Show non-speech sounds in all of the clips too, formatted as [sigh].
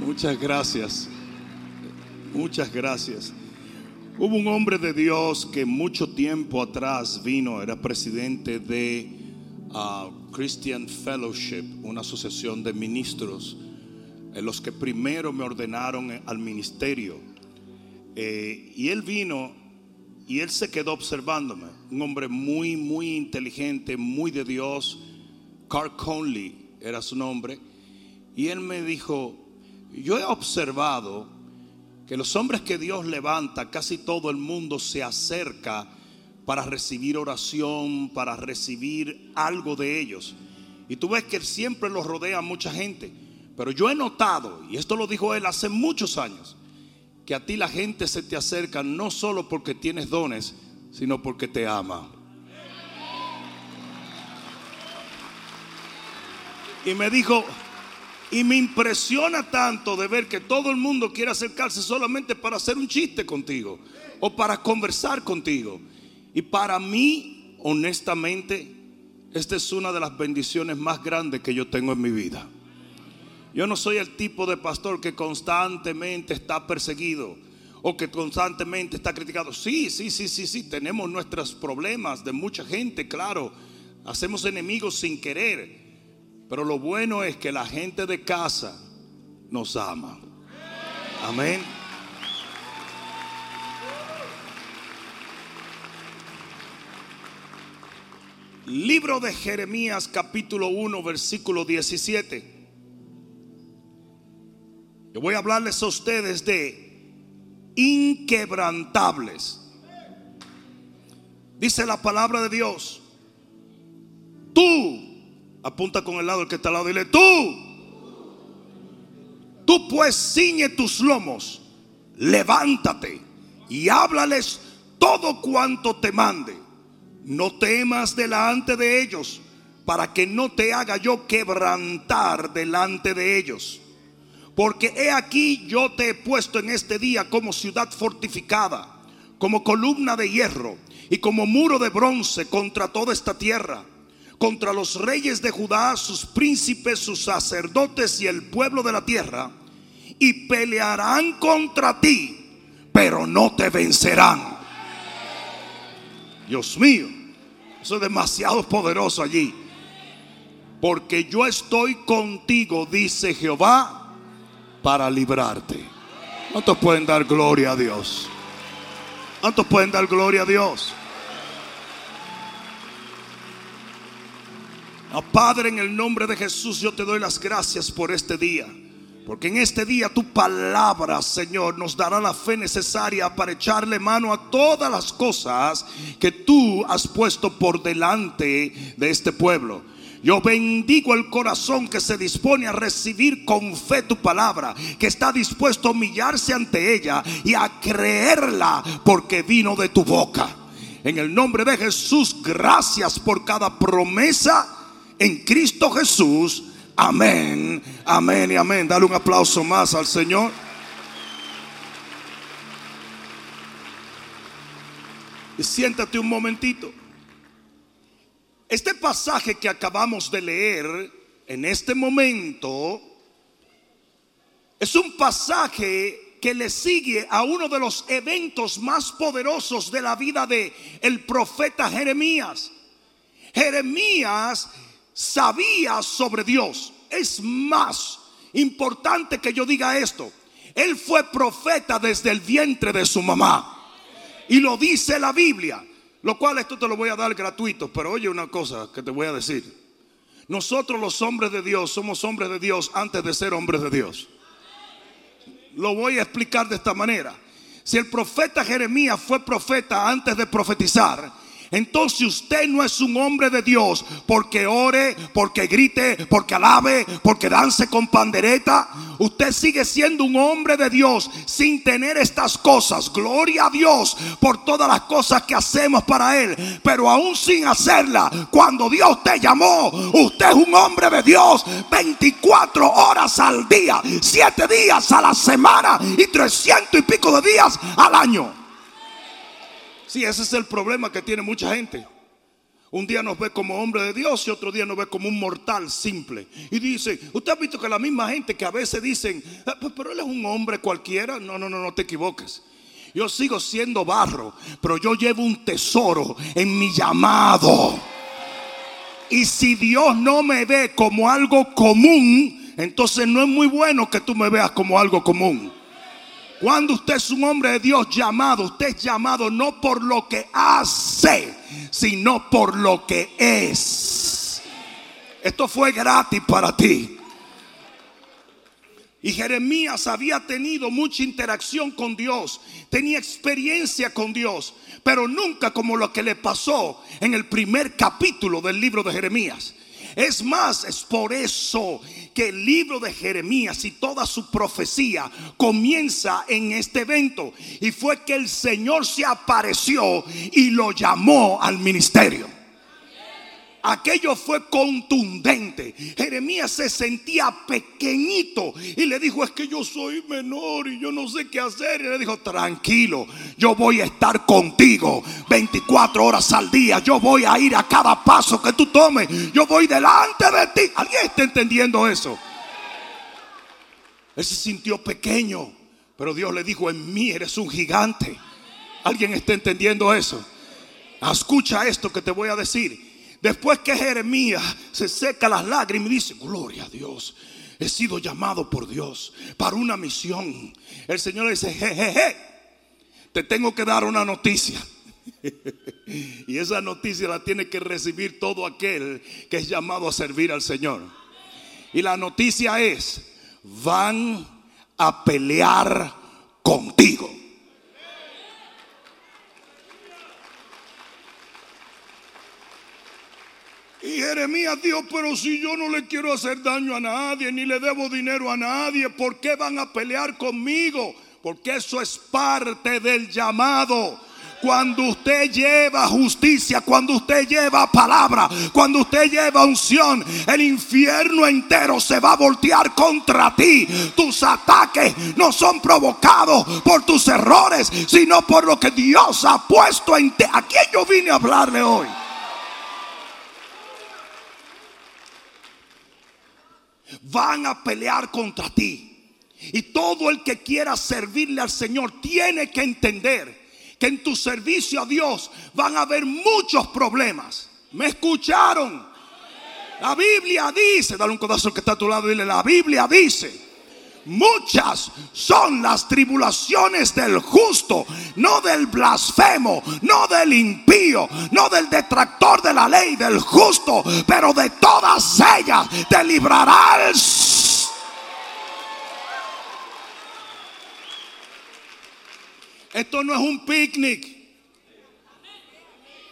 Muchas gracias. Muchas gracias. Hubo un hombre de Dios que mucho tiempo atrás vino, era presidente de uh, Christian Fellowship, una asociación de ministros, en los que primero me ordenaron al ministerio. Eh, y él vino y él se quedó observándome. Un hombre muy, muy inteligente, muy de Dios. Carl Conley era su nombre. Y él me dijo, yo he observado que los hombres que Dios levanta, casi todo el mundo se acerca para recibir oración, para recibir algo de ellos. Y tú ves que siempre los rodea mucha gente. Pero yo he notado, y esto lo dijo él hace muchos años, que a ti la gente se te acerca no solo porque tienes dones, sino porque te ama. Y me dijo, y me impresiona tanto de ver que todo el mundo quiere acercarse solamente para hacer un chiste contigo o para conversar contigo. Y para mí, honestamente, esta es una de las bendiciones más grandes que yo tengo en mi vida. Yo no soy el tipo de pastor que constantemente está perseguido o que constantemente está criticado. Sí, sí, sí, sí, sí, tenemos nuestros problemas de mucha gente, claro. Hacemos enemigos sin querer. Pero lo bueno es que la gente de casa nos ama. Amén. Libro de Jeremías capítulo 1 versículo 17. Yo voy a hablarles a ustedes de inquebrantables. Dice la palabra de Dios. Tú Apunta con el lado el que está al lado. Dile, tú. Tú pues ciñe tus lomos. Levántate y háblales todo cuanto te mande. No temas delante de ellos para que no te haga yo quebrantar delante de ellos. Porque he aquí yo te he puesto en este día como ciudad fortificada, como columna de hierro y como muro de bronce contra toda esta tierra contra los reyes de Judá, sus príncipes, sus sacerdotes y el pueblo de la tierra, y pelearán contra ti, pero no te vencerán. Dios mío, eso es demasiado poderoso allí. Porque yo estoy contigo, dice Jehová, para librarte. ¿Cuántos pueden dar gloria a Dios? ¿Cuántos pueden dar gloria a Dios? Padre, en el nombre de Jesús, yo te doy las gracias por este día. Porque en este día tu palabra, Señor, nos dará la fe necesaria para echarle mano a todas las cosas que tú has puesto por delante de este pueblo. Yo bendigo el corazón que se dispone a recibir con fe tu palabra, que está dispuesto a humillarse ante ella y a creerla porque vino de tu boca. En el nombre de Jesús, gracias por cada promesa en Cristo Jesús. Amén, amén y amén. Dale un aplauso más al Señor. Siéntate un momentito. Este pasaje que acabamos de leer en este momento es un pasaje que le sigue a uno de los eventos más poderosos de la vida de el profeta Jeremías. Jeremías sabía sobre Dios. Es más importante que yo diga esto. Él fue profeta desde el vientre de su mamá. Y lo dice la Biblia. Lo cual esto te lo voy a dar gratuito. Pero oye una cosa que te voy a decir. Nosotros los hombres de Dios somos hombres de Dios antes de ser hombres de Dios. Lo voy a explicar de esta manera. Si el profeta Jeremías fue profeta antes de profetizar, entonces usted no es un hombre de Dios porque ore, porque grite, porque alabe, porque dance con pandereta. Usted sigue siendo un hombre de Dios sin tener estas cosas. Gloria a Dios por todas las cosas que hacemos para Él. Pero aún sin hacerla, cuando Dios te llamó, usted es un hombre de Dios 24 horas al día, 7 días a la semana y 300 y pico de días al año. Sí, ese es el problema que tiene mucha gente. Un día nos ve como hombre de Dios y otro día nos ve como un mortal simple. Y dice, usted ha visto que la misma gente que a veces dicen, "Ah, pues, pero él es un hombre cualquiera. No, no, no, no te equivoques. Yo sigo siendo barro, pero yo llevo un tesoro en mi llamado. Y si Dios no me ve como algo común, entonces no es muy bueno que tú me veas como algo común. Cuando usted es un hombre de Dios llamado, usted es llamado no por lo que hace, sino por lo que es. Esto fue gratis para ti. Y Jeremías había tenido mucha interacción con Dios, tenía experiencia con Dios, pero nunca como lo que le pasó en el primer capítulo del libro de Jeremías. Es más, es por eso que el libro de Jeremías y toda su profecía comienza en este evento. Y fue que el Señor se apareció y lo llamó al ministerio. Aquello fue contundente. Jeremías se sentía pequeñito y le dijo, es que yo soy menor y yo no sé qué hacer. Y le dijo, tranquilo, yo voy a estar contigo 24 horas al día. Yo voy a ir a cada paso que tú tomes. Yo voy delante de ti. ¿Alguien está entendiendo eso? Él se sintió pequeño, pero Dios le dijo, en mí eres un gigante. ¿Alguien está entendiendo eso? Escucha esto que te voy a decir. Después que Jeremías se seca las lágrimas y dice, gloria a Dios, he sido llamado por Dios para una misión. El Señor le dice, jejeje, te tengo que dar una noticia. [laughs] y esa noticia la tiene que recibir todo aquel que es llamado a servir al Señor. Y la noticia es, van a pelear contigo. Y Jeremías dijo, pero si yo no le quiero hacer daño a nadie, ni le debo dinero a nadie, ¿por qué van a pelear conmigo? Porque eso es parte del llamado. Cuando usted lleva justicia, cuando usted lleva palabra, cuando usted lleva unción, el infierno entero se va a voltear contra ti. Tus ataques no son provocados por tus errores, sino por lo que Dios ha puesto en ti. ¿A quién yo vine a hablarle hoy? Van a pelear contra ti. Y todo el que quiera servirle al Señor tiene que entender que en tu servicio a Dios van a haber muchos problemas. ¿Me escucharon? La Biblia dice, dale un codazo que está a tu lado y dile, la Biblia dice, muchas son las tribulaciones del justo, no del blasfemo, no del impío, no del detractor de la ley, del justo, pero de todas ellas te librará el... Esto no es un picnic.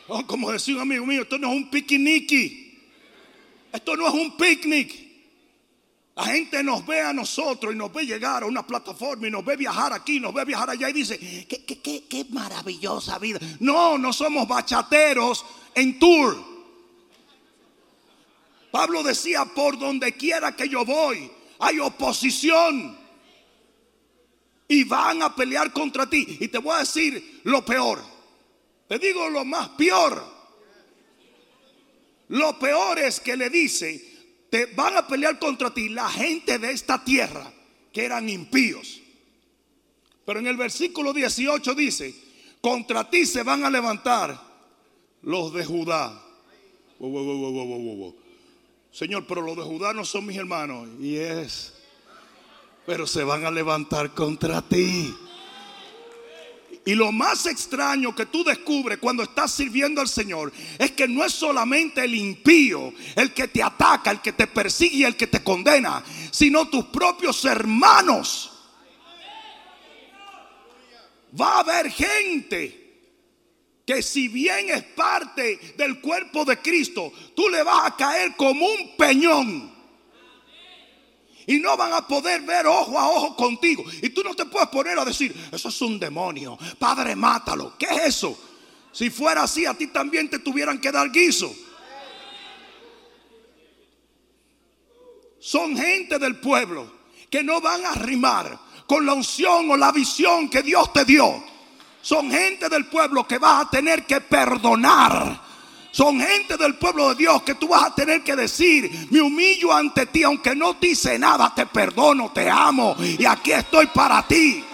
Oh, como decía un amigo mío, esto no es un piquiniqui. Esto no es un picnic. La gente nos ve a nosotros y nos ve llegar a una plataforma y nos ve viajar aquí, nos ve viajar allá y dice, qué, qué, qué, qué maravillosa vida. No, no somos bachateros en tour. Pablo decía, por donde quiera que yo voy, hay oposición. Y van a pelear contra ti. Y te voy a decir lo peor. Te digo lo más peor. Lo peor es que le dice, van a pelear contra ti la gente de esta tierra que eran impíos. Pero en el versículo 18 dice, contra ti se van a levantar los de Judá. Señor, pero los de Judá no son mis hermanos. Y es, pero se van a levantar contra ti. Y lo más extraño que tú descubres cuando estás sirviendo al Señor es que no es solamente el impío el que te ataca, el que te persigue el que te condena, sino tus propios hermanos. Va a haber gente que si bien es parte del cuerpo de Cristo, tú le vas a caer como un peñón. Y no van a poder ver ojo a ojo contigo. Y tú no te puedes poner a decir, eso es un demonio. Padre, mátalo. ¿Qué es eso? Si fuera así, a ti también te tuvieran que dar guiso. Son gente del pueblo que no van a rimar con la unción o la visión que Dios te dio. Son gente del pueblo que vas a tener que perdonar Son gente del pueblo de Dios que tú vas a tener que decir, me humillo ante ti, aunque no te hice nada, te perdono, te amo y aquí estoy para ti.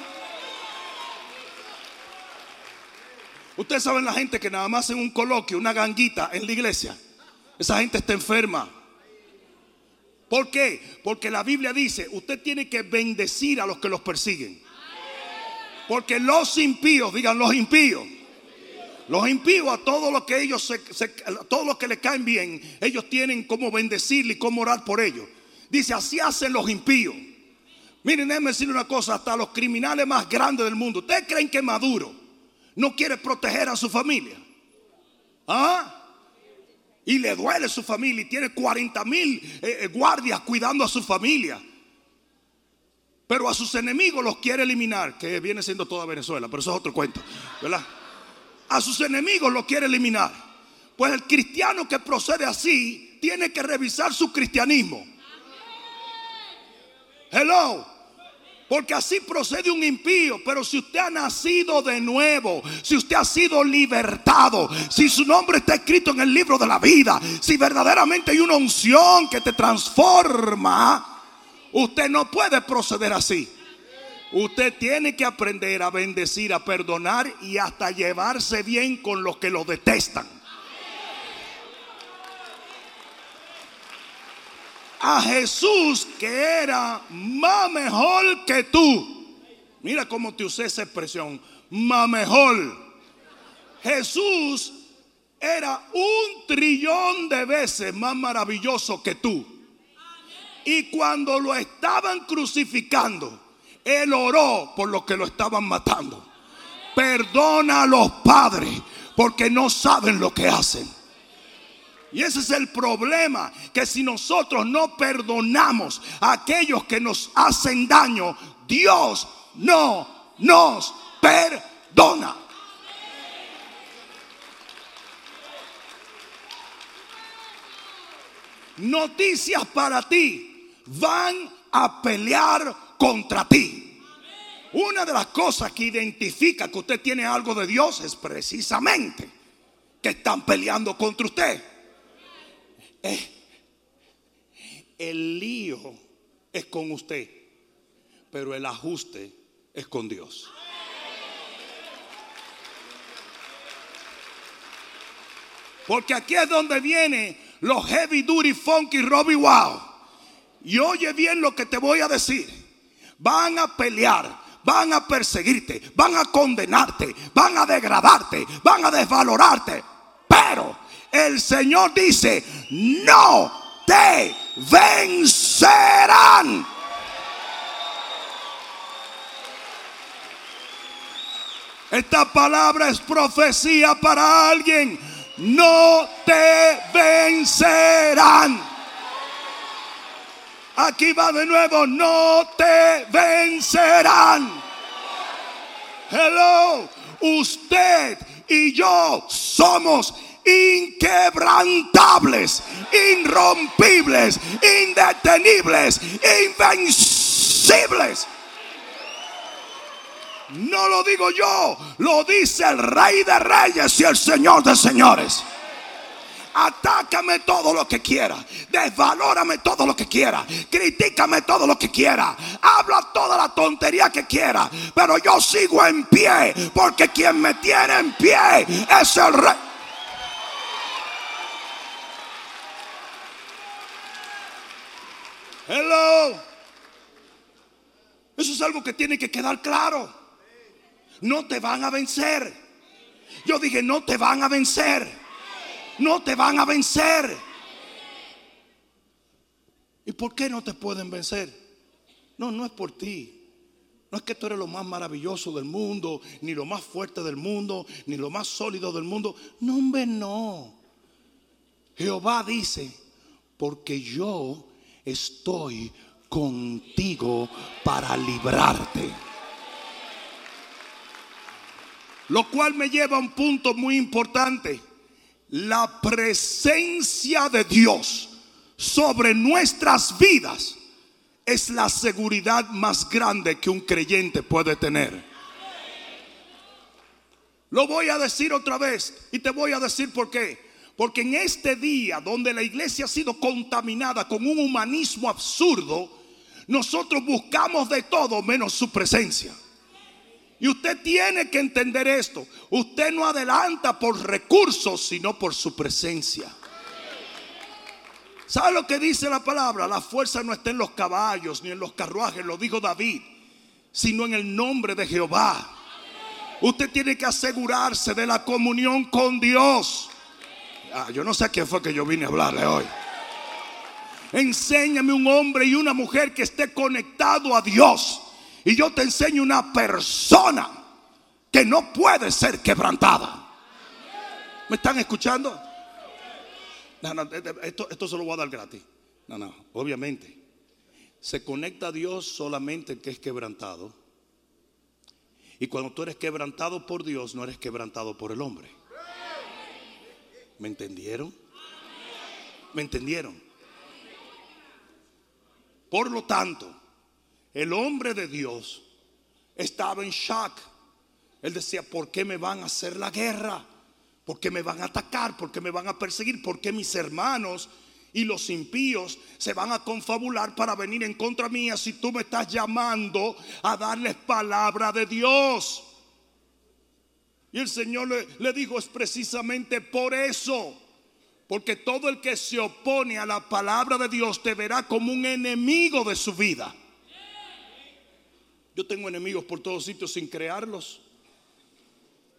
Ustedes saben la gente que nada más en un coloquio, una ganguita en la iglesia. Esa gente está enferma. ¿Por qué? Porque la Biblia dice, usted tiene que bendecir a los que los persiguen. Porque los impíos, digan los impíos los impíos a todo lo que ellos se, todo lo que le caen bien, ellos tienen como bendecirle y cómo orar por ellos. Dice, así hacen los impíos. Miren, déjenme decirle una cosa, hasta los criminales más grandes del mundo. ¿Ustedes creen que Maduro no quiere proteger a su familia? ¿Ah? Y le duele su familia y tiene 40 mil eh, eh, guardias cuidando a su familia. Pero a sus enemigos los quiere eliminar, que viene siendo toda Venezuela, pero eso es otro cuento, ¿verdad? A sus enemigos lo quiere eliminar. Pues el cristiano que procede así tiene que revisar su cristianismo. Hello. Porque así procede un impío. Pero si usted ha nacido de nuevo, si usted ha sido libertado, si su nombre está escrito en el libro de la vida, si verdaderamente hay una unción que te transforma, usted no puede proceder así. Usted tiene que aprender a bendecir, a perdonar y hasta llevarse bien con los que lo detestan. A Jesús que era más mejor que tú. Mira cómo te usé esa expresión, más mejor. Jesús era un trillón de veces más maravilloso que tú. Y cuando lo estaban crucificando, él oró por los que lo estaban matando. Perdona a los padres porque no saben lo que hacen. Y ese es el problema, que si nosotros no perdonamos a aquellos que nos hacen daño, Dios no nos perdona. Noticias para ti. Van a pelear contra ti. Una de las cosas que identifica que usted tiene algo de Dios es precisamente que están peleando contra usted. Eh, el lío es con usted, pero el ajuste es con Dios. Porque aquí es donde viene los heavy duty funky Robbie Wow. Y oye bien lo que te voy a decir van a pelear, van a perseguirte, van a condenarte, van a degradarte, van a desvalorarte. Pero el Señor dice, no te vencerán. Esta palabra es profecía para alguien. No te vencerán. Aquí va de nuevo, no te vencerán. Hello, usted y yo somos inquebrantables, irrompibles, indetenibles, invencibles. No lo digo yo, lo dice el Rey de Reyes y el Señor de Señores. Atácame todo lo que quiera. Desvalórame todo lo que quiera. Critícame todo lo que quiera. Habla toda la tontería que quiera. Pero yo sigo en pie. Porque quien me tiene en pie es el rey. Hello. Eso es algo que tiene que quedar claro. No te van a vencer. Yo dije, no te van a vencer no te van a vencer. ¿Y por qué no te pueden vencer? No, no es por ti. No es que tú eres lo más maravilloso del mundo, ni lo más fuerte del mundo, ni lo más sólido del mundo. No, hombre, no. Jehová dice, porque yo estoy contigo para librarte. Lo cual me lleva a un punto muy importante la presencia de Dios sobre nuestras vidas es la seguridad más grande que un creyente puede tener. Lo voy a decir otra vez y te voy a decir por qué. Porque en este día donde la iglesia ha sido contaminada con un humanismo absurdo, nosotros buscamos de todo menos su presencia. Y usted tiene que entender esto. Usted no adelanta por recursos, sino por su presencia. ¿Sabe lo que dice la palabra? La fuerza no está en los caballos ni en los carruajes, lo dijo David, sino en el nombre de Jehová. Usted tiene que asegurarse de la comunión con Dios. Ah, yo no sé a quién fue que yo vine a hablarle hoy. Enséñame un hombre y una mujer que esté conectado a Dios y yo te enseño una persona que no puede ser quebrantada. ¿Me están escuchando? No, no, esto, esto se lo voy a dar gratis. No, no, obviamente. Se conecta a Dios solamente el que es quebrantado. Y cuando tú eres quebrantado por Dios, no eres quebrantado por el hombre. ¿Me entendieron? ¿Me entendieron? Por lo tanto, el hombre de Dios estaba en shock. Él decía, ¿por qué me van a hacer la guerra? ¿Por qué me van a atacar? ¿Por qué me van a perseguir? ¿Por qué mis hermanos y los impíos se van a confabular para venir en contra mía si tú me estás llamando a darles palabra de Dios? Y el Señor le, le dijo, es precisamente por eso. Porque todo el que se opone a la palabra de Dios te verá como un enemigo de su vida. Yo tengo enemigos por todos sitios sin crearlos.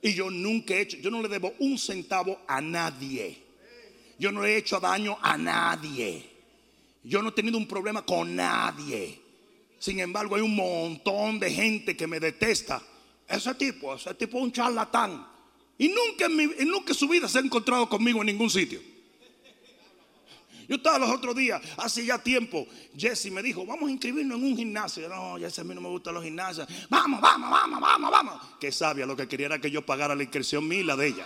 Y yo nunca he hecho, yo no le debo un centavo a nadie. Yo no he hecho daño a nadie. Yo no he tenido un problema con nadie. Sin embargo, hay un montón de gente que me detesta. Ese tipo, ese tipo es un charlatán. Y nunca en, nunca en su vida se ha encontrado conmigo en ningún sitio. Yo estaba los otros días, hace ya tiempo, Jesse me dijo, vamos a inscribirnos en un gimnasio. no, Jesse, a mí no me gustan los gimnasios. Vamos, vamos, vamos, vamos, vamos. Que sabia, lo que quería era que yo pagara la inscripción mía y la de ella.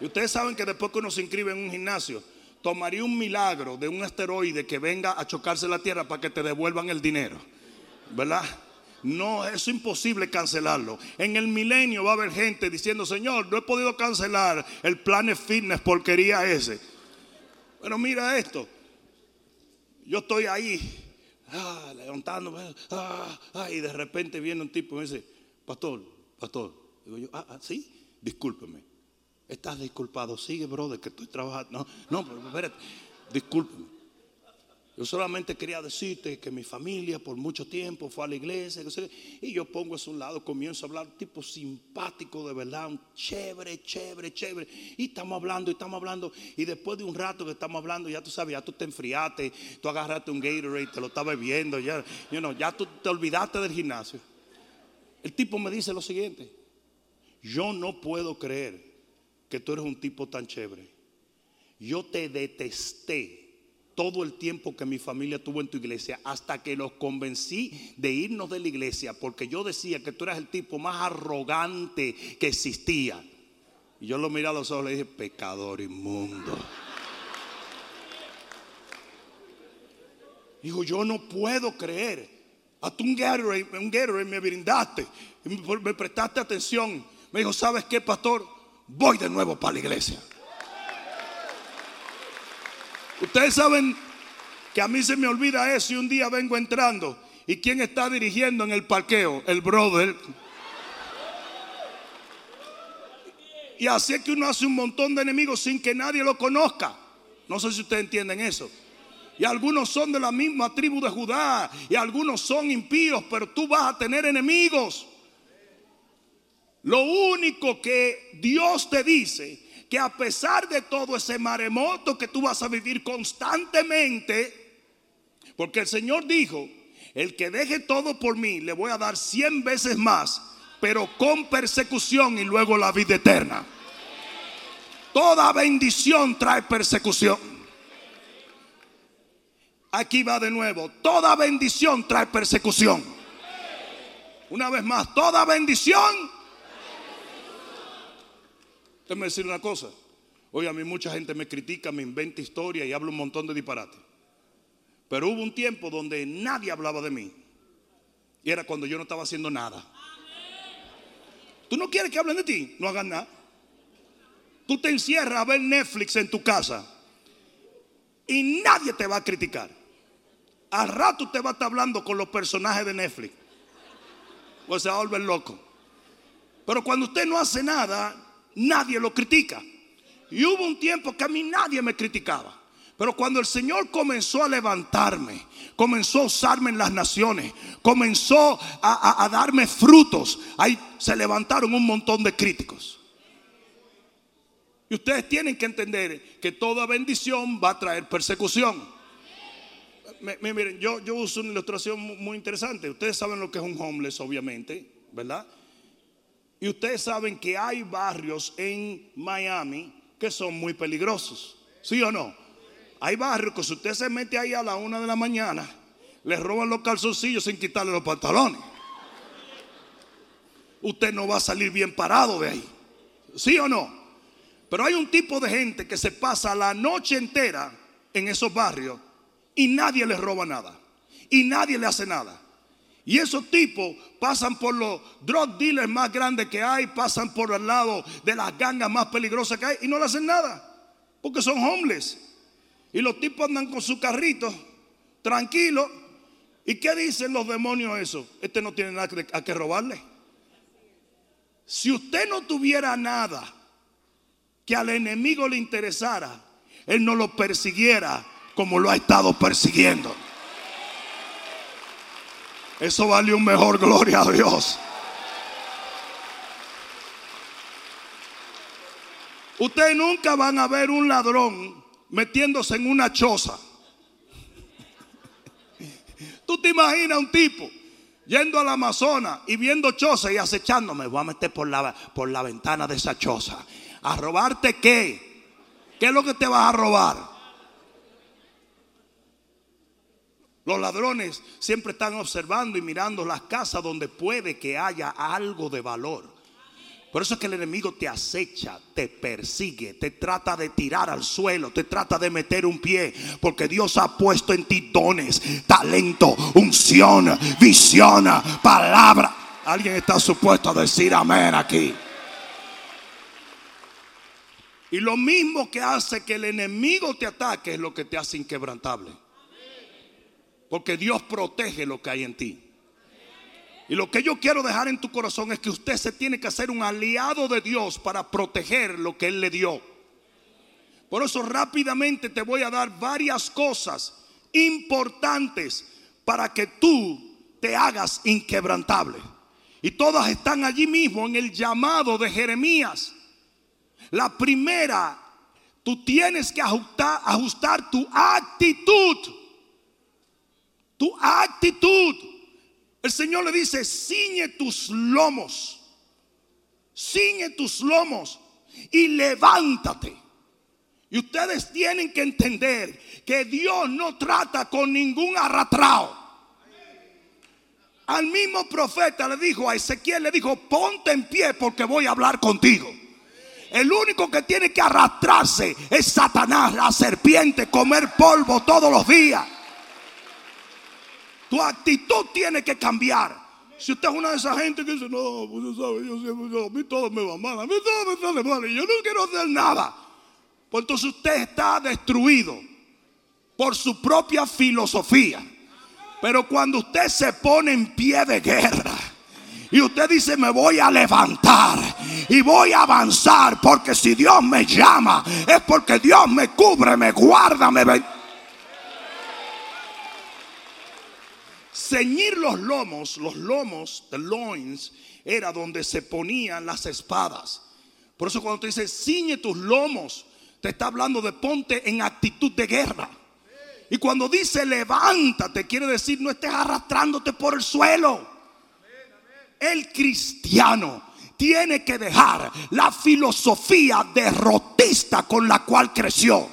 Y ustedes saben que después que uno se inscribe en un gimnasio, tomaría un milagro de un asteroide que venga a chocarse la Tierra para que te devuelvan el dinero. ¿Verdad? No, es imposible cancelarlo. En el milenio va a haber gente diciendo, Señor, no he podido cancelar el Planet Fitness porquería ese. Pero mira esto. Yo estoy ahí, ah, levantándome, ah, ah, y de repente viene un tipo y me dice, pastor, pastor. Digo yo, ah, ah sí, discúlpeme. Estás disculpado, sigue, brother, que estoy trabajando. No, no, pero espérate, discúlpeme. Yo solamente quería decirte que mi familia por mucho tiempo fue a la iglesia. Y yo pongo a un lado, comienzo a hablar, tipo simpático de verdad, un chévere, chévere, chévere. Y estamos hablando, y estamos hablando. Y después de un rato que estamos hablando, ya tú sabes, ya tú te enfriaste, tú agarraste un Gatorade, te lo estabas bebiendo, ya, ya tú te olvidaste del gimnasio. El tipo me dice lo siguiente: Yo no puedo creer que tú eres un tipo tan chévere. Yo te detesté todo el tiempo que mi familia tuvo en tu iglesia hasta que los convencí de irnos de la iglesia porque yo decía que tú eras el tipo más arrogante que existía. Y yo lo miré a los ojos y le dije, pecador inmundo. Dijo, yo no puedo creer. A tú un Gatorade, un me brindaste, me prestaste atención. Me dijo, ¿sabes qué, pastor? Voy de nuevo para la iglesia. Ustedes saben que a mí se me olvida eso y un día vengo entrando. ¿Y quién está dirigiendo en el parqueo? El brother. Y así es que uno hace un montón de enemigos sin que nadie lo conozca. No sé si ustedes entienden eso. Y algunos son de la misma tribu de Judá. Y algunos son impíos, pero tú vas a tener enemigos. Lo único que Dios te dice que a pesar de todo ese maremoto que tú vas a vivir constantemente, porque el Señor dijo, el que deje todo por mí, le voy a dar cien veces más, pero con persecución y luego la vida eterna. Toda bendición trae persecución. Aquí va de nuevo, toda bendición trae persecución. Una vez más, toda bendición Déjame decir una cosa. Hoy a mí mucha gente me critica, me inventa historia y habla un montón de disparate. Pero hubo un tiempo donde nadie hablaba de mí. Y era cuando yo no estaba haciendo nada. ¿Tú no quieres que hablen de ti? No hagan nada. tú te encierras a ver Netflix en tu casa y nadie te va a criticar. Al rato usted va a estar hablando con los personajes de Netflix. O se va a volver loco. Pero cuando usted no hace nada, nadie lo critica. Y hubo un tiempo que a mí nadie me criticaba. Pero cuando el Señor comenzó a levantarme, comenzó a usarme en las naciones, comenzó a, darme frutos, ahí se levantaron un montón de críticos. Y ustedes tienen que entender que toda bendición va a traer persecución. miren, yo, yo uso una ilustración muy interesante. Ustedes saben lo que es un homeless, obviamente, ¿verdad? Y ustedes saben que hay barrios en Miami que son muy peligrosos. ¿Sí o no? Hay barrios que si usted se mete ahí a la una de la mañana, le roban los calzoncillos sin quitarle los pantalones. Usted no va a salir bien parado de ahí. ¿Sí o no? Pero hay un tipo de gente que se pasa la noche entera en esos barrios y nadie le roba nada. Y nadie le hace nada. Y esos tipos pasan por los drug dealers más grandes que hay, pasan por el lado de las gangas más peligrosas que hay y no le hacen nada. Porque son homeless. Y los tipos andan con su carrito, tranquilos. ¿Y qué dicen los demonios eso? Este no tiene nada a que robarle. Si usted no tuviera nada que al enemigo le interesara, él no lo persiguiera como lo ha estado persiguiendo. Eso vale un mejor gloria a Dios. Ustedes nunca van a ver un ladrón metiéndose en una choza. Tú te imaginas un tipo yendo al Amazonas y viendo choza y acechándome. Voy a meter por la, por la ventana de esa choza. ¿A robarte qué? ¿Qué es lo que te vas a robar? Los ladrones siempre están observando y mirando las casas donde puede que haya algo de valor. Por eso es que el enemigo te acecha, te persigue, te trata de tirar al suelo, te trata de meter un pie, porque Dios ha puesto en ti dones, talento, unción, visión, palabra. Alguien está supuesto a decir amén aquí. Y lo mismo que hace que el enemigo te ataque es lo que te hace inquebrantable. Porque Dios protege lo que hay en ti. Y lo que yo quiero dejar en tu corazón es que usted se tiene que hacer un aliado de Dios para proteger lo que Él le dio. Por eso rápidamente te voy a dar varias cosas importantes para que tú te hagas inquebrantable. Y todas están allí mismo en el llamado de Jeremías. La primera, tú tienes que ajustar, ajustar tu actitud tu actitud. El Señor le dice, ciñe tus lomos, ciñe tus lomos y levántate. Y ustedes tienen que entender que Dios no trata con ningún arrastrado. Al mismo profeta le dijo a Ezequiel, le dijo, ponte en pie porque voy a hablar contigo. El único que tiene que arrastrarse es Satanás, la serpiente, comer polvo todos los días. Tu actitud tiene que cambiar. Si usted es una de esas gente que dice, no, pues sabe, yo siempre, a mí todo me va mal, a mí todo me sale mal y yo no quiero hacer nada. Pues entonces usted está destruido por su propia filosofía. Pero cuando usted se pone en pie de guerra y usted dice, me voy a levantar y voy a avanzar, porque si Dios me llama, es porque Dios me cubre, me guarda, me. Ceñir los lomos, los lomos, the loins, era donde se ponían las espadas. Por eso cuando te dice ciñe tus lomos, te está hablando de ponte en actitud de guerra. Y cuando dice levántate, quiere decir no estés arrastrándote por el suelo. El cristiano tiene que dejar la filosofía derrotista con la cual creció.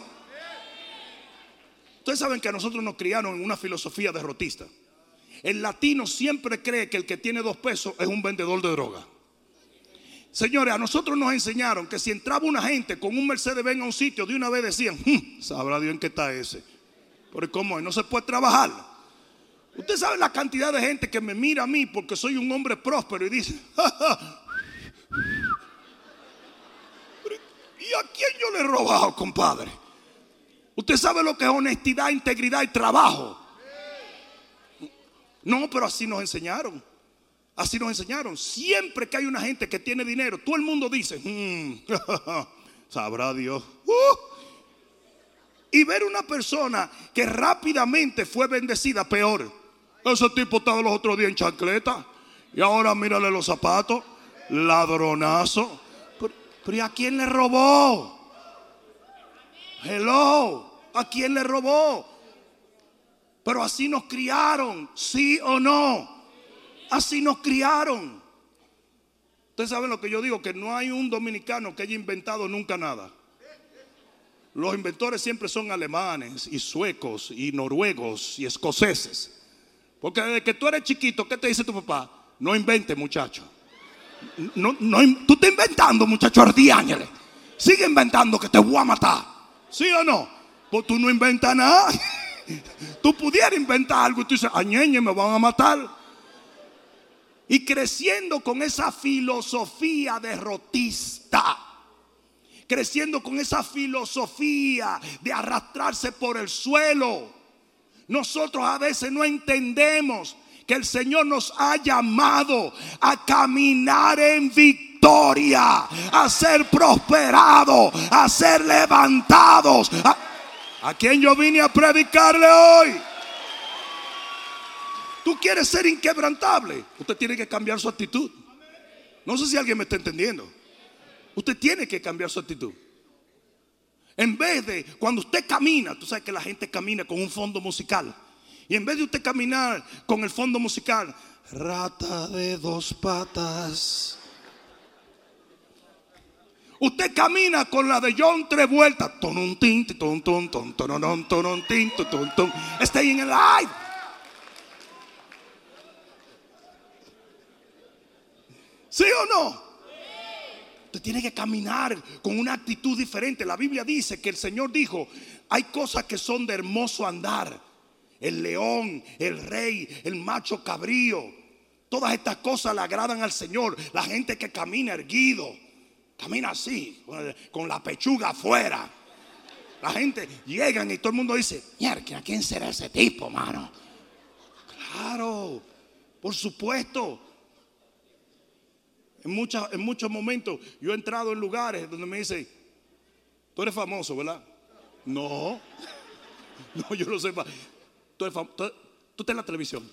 Ustedes saben que a nosotros nos criaron en una filosofía derrotista. El latino siempre cree que el que tiene dos pesos es un vendedor de droga. Señores, a nosotros nos enseñaron que si entraba una gente con un Mercedes Benz a un sitio, de una vez decían, hmm, sabrá Dios en qué está ese. Pero ¿cómo es? No se puede trabajar. Usted sabe la cantidad de gente que me mira a mí porque soy un hombre próspero y dice, ¿y a le he robado, compadre. Usted sabe lo que es honestidad, integridad y trabajo. No, pero así nos enseñaron. Así nos enseñaron. Siempre que hay una gente que tiene dinero, todo el mundo dice, "Mm, [laughs] sabrá Dios. Uh. Y ver una persona que rápidamente fue bendecida, peor. Ese tipo estaba los otros días en chancleta. Y ahora mírale los zapatos. Ladronazo. Pero, pero ¿y a quién le robó? Hello. ¿A quién le robó? Pero así nos criaron, sí o no. Así nos criaron. Ustedes saben lo que yo digo, que no hay un dominicano que haya inventado nunca nada. Los inventores siempre son alemanes y suecos y noruegos y escoceses. Porque desde que tú eres chiquito, ¿qué te dice tu papá? No invente, muchacho. No, no, tú estás inventando, muchacho ardiángel. Sigue inventando que te voy a matar. ¿Sí o no? Pues tú no inventas nada. [laughs] Tú pudieras inventar algo y tú dices, añeñe, me van a matar. Y creciendo con esa filosofía derrotista creciendo con esa filosofía de arrastrarse por el suelo. Nosotros a veces no entendemos que el Señor nos ha llamado a caminar en victoria, a ser prosperados, a ser levantados. ¿A, ¿A quién yo vine a predicarle hoy? Tú quieres ser inquebrantable. Usted tiene que cambiar su actitud. No sé si alguien me está entendiendo. Usted tiene que cambiar su actitud. En vez de cuando usted camina, tú sabes que la gente camina con un fondo musical. Y en vez de usted caminar con el fondo musical, rata de dos patas. Usted camina con la de John tres vueltas. Stay in alive. ¿Sí o no? Usted tiene que caminar con una actitud diferente. La Biblia dice que el Señor dijo, hay cosas que son de hermoso andar. El león, el rey, el macho cabrío. Todas estas cosas le agradan al Señor. La gente que camina erguido, camina así, con la pechuga afuera. La gente llegan y todo el mundo dice, mierda, ¿quién será ese tipo, mano? Claro, por supuesto. En, en muchos momentos yo he entrado en lugares donde me dicen, tú eres famoso, ¿verdad? No, [laughs] no, yo no fam- tú, tú estás en la televisión.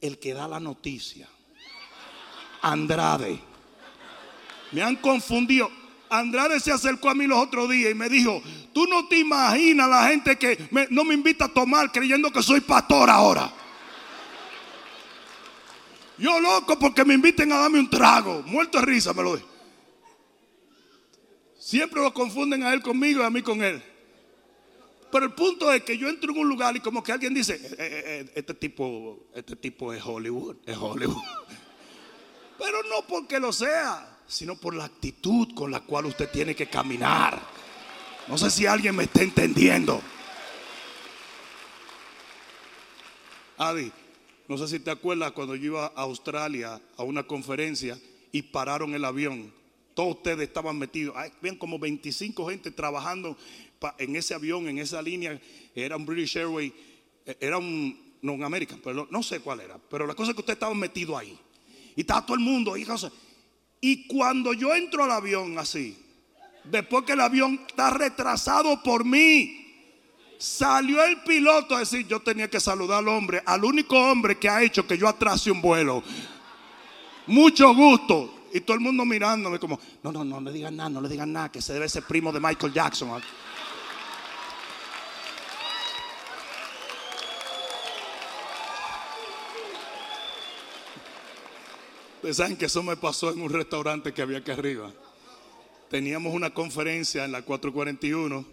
El que da la noticia. Andrade. Me han confundido. Andrade se acercó a mí los otros días y me dijo, tú no te imaginas la gente que no me invita a tomar creyendo que soy pastor ahora. Yo loco porque me inviten a darme un trago. Muerto de risa me lo doy. Siempre lo confunden a él conmigo y a mí con él. Pero el punto es que yo entro en un lugar y como que alguien dice, "Eh, eh, eh, este tipo, este tipo es Hollywood, es Hollywood. Pero no porque lo sea, sino por la actitud con la cual usted tiene que caminar. No sé si alguien me está entendiendo. Adi, no sé si te acuerdas cuando yo iba a Australia a una conferencia y pararon el avión. Todos ustedes estaban metidos. Habían como 25 gente trabajando en ese avión, en esa línea. Era un British Airways, eh, era un non American, pero no sé cuál era. Pero la cosa es que ustedes estaban metidos ahí. Y estaba todo el mundo cosas. Y cuando yo entro al avión así, después que el avión está retrasado por mí, Salió el piloto a decir, yo tenía que saludar al hombre, al único hombre que ha hecho que yo atrase un vuelo. Mucho gusto. Y todo el mundo mirándome como, no, no, no le digan nada, no le digan nada, que se debe ser primo de Michael Jackson. Ustedes saben que eso me pasó en un restaurante que había aquí arriba. Teníamos una conferencia en la 441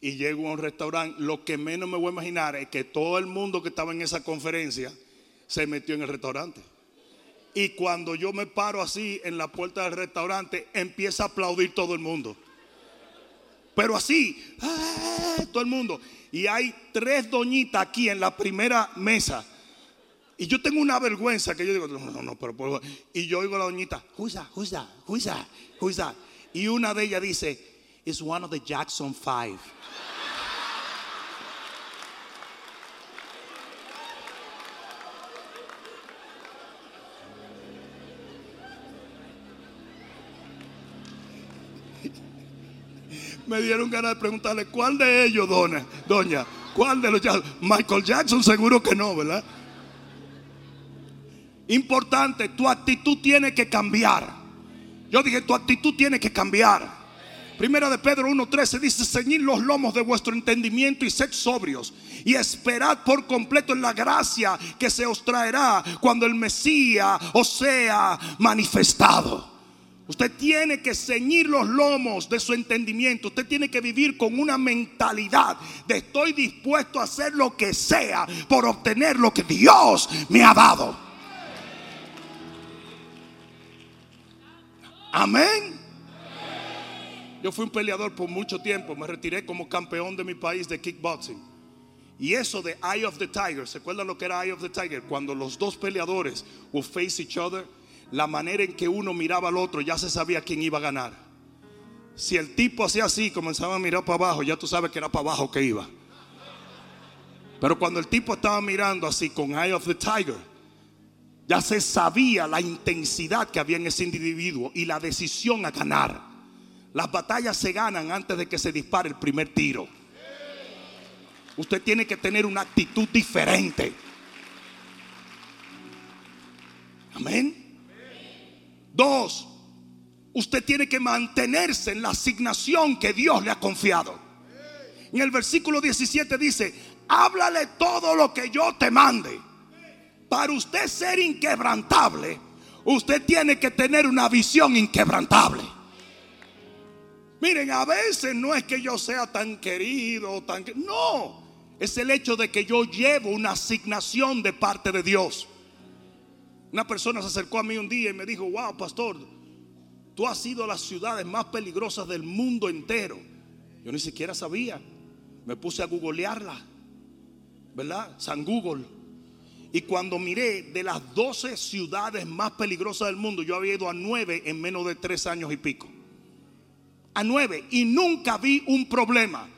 y llego a un restaurante, lo que menos me voy a imaginar es que todo el mundo que estaba en esa conferencia se metió en el restaurante. Y cuando yo me paro así en la puerta del restaurante, empieza a aplaudir todo el mundo. Pero así, ¡eh! todo el mundo. Y hay tres doñitas aquí en la primera mesa. Y yo tengo una vergüenza que yo digo, no, no, no, pero Y yo oigo a la doñita, who's that, who's that? Y una de ellas dice, it's one of the Jackson Five. [laughs] me dieron ganas de preguntarle, ¿cuál de ellos, dona, doña? ¿Cuál de los Michael Jackson seguro que no, ¿verdad? Importante, tu actitud tiene que cambiar. Yo dije, tu actitud tiene que cambiar. Primera de Pedro 1.13 dice, ceñid los lomos de vuestro entendimiento y sed sobrios y esperad por completo en la gracia que se os traerá cuando el Mesías os sea manifestado. Usted tiene que ceñir los lomos de su entendimiento. Usted tiene que vivir con una mentalidad de estoy dispuesto a hacer lo que sea por obtener lo que Dios me ha dado. Amén. Yo fui un peleador por mucho tiempo. Me retiré como campeón de mi país de kickboxing. Y eso de Eye of the Tiger, ¿se acuerdan lo que era Eye of the Tiger? Cuando los dos peleadores will face each other la manera en que uno miraba al otro, ya se sabía quién iba a ganar. Si el tipo hacía así, comenzaba a mirar para abajo, ya tú sabes que era para abajo que iba. Pero cuando el tipo estaba mirando así con Eye of the Tiger, ya se sabía la intensidad que había en ese individuo y la decisión a ganar. Las batallas se ganan antes de que se dispare el primer tiro. Usted tiene que tener una actitud diferente. Amén. Dos, usted tiene que mantenerse en la asignación que Dios le ha confiado. En el versículo 17 dice, háblale todo lo que yo te mande. Para usted ser inquebrantable, usted tiene que tener una visión inquebrantable. Miren, a veces no es que yo sea tan querido, tan no, es el hecho de que yo llevo una asignación de parte de Dios. Una persona se acercó a mí un día y me dijo, wow, pastor, tú has sido las ciudades más peligrosas del mundo entero. Yo ni siquiera sabía. Me puse a googlearla, ¿verdad? San Google. Y cuando miré de las 12 ciudades más peligrosas del mundo, yo había ido a 9 en menos de 3 años y pico. A 9 y nunca vi un problema.